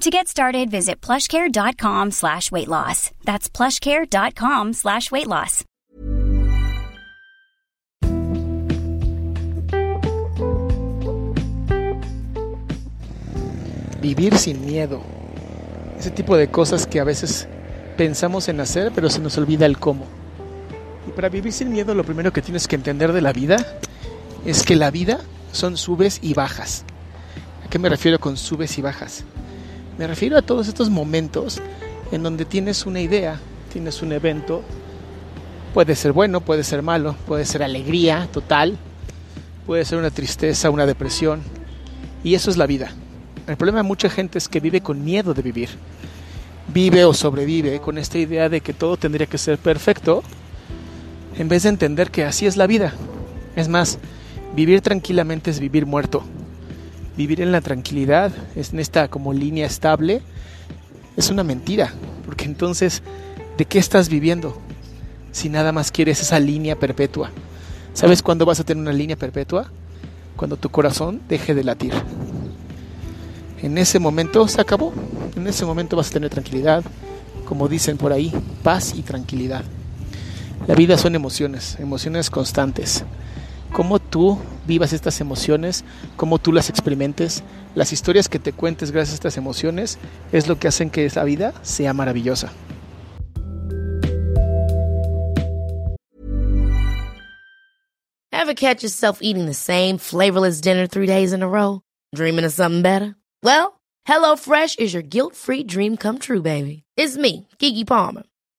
To get started, visit plushcare.com slash weight loss. That's plushcare.com slash weight loss. Vivir sin miedo. Ese tipo de cosas que a veces pensamos en hacer, pero se nos olvida el cómo. Y para vivir sin miedo, lo primero que tienes que entender de la vida es que la vida son subes y bajas. ¿A qué me refiero con subes y bajas? Me refiero a todos estos momentos en donde tienes una idea, tienes un evento, puede ser bueno, puede ser malo, puede ser alegría total, puede ser una tristeza, una depresión, y eso es la vida. El problema de mucha gente es que vive con miedo de vivir. Vive o sobrevive con esta idea de que todo tendría que ser perfecto, en vez de entender que así es la vida. Es más, vivir tranquilamente es vivir muerto vivir en la tranquilidad, en esta como línea estable, es una mentira, porque entonces, ¿de qué estás viviendo? Si nada más quieres esa línea perpetua. ¿Sabes cuándo vas a tener una línea perpetua? Cuando tu corazón deje de latir. En ese momento se acabó. En ese momento vas a tener tranquilidad, como dicen por ahí, paz y tranquilidad. La vida son emociones, emociones constantes cómo tú vivas estas emociones, cómo tú las experimentes, las historias que te cuentes gracias a estas emociones, es lo que hacen que esa vida sea maravillosa. Ever catch yourself eating the same flavorless dinner three days in a row? Dreaming of something better? Well, HelloFresh is your guilt-free dream come true, baby. It's me, Kiki Palmer.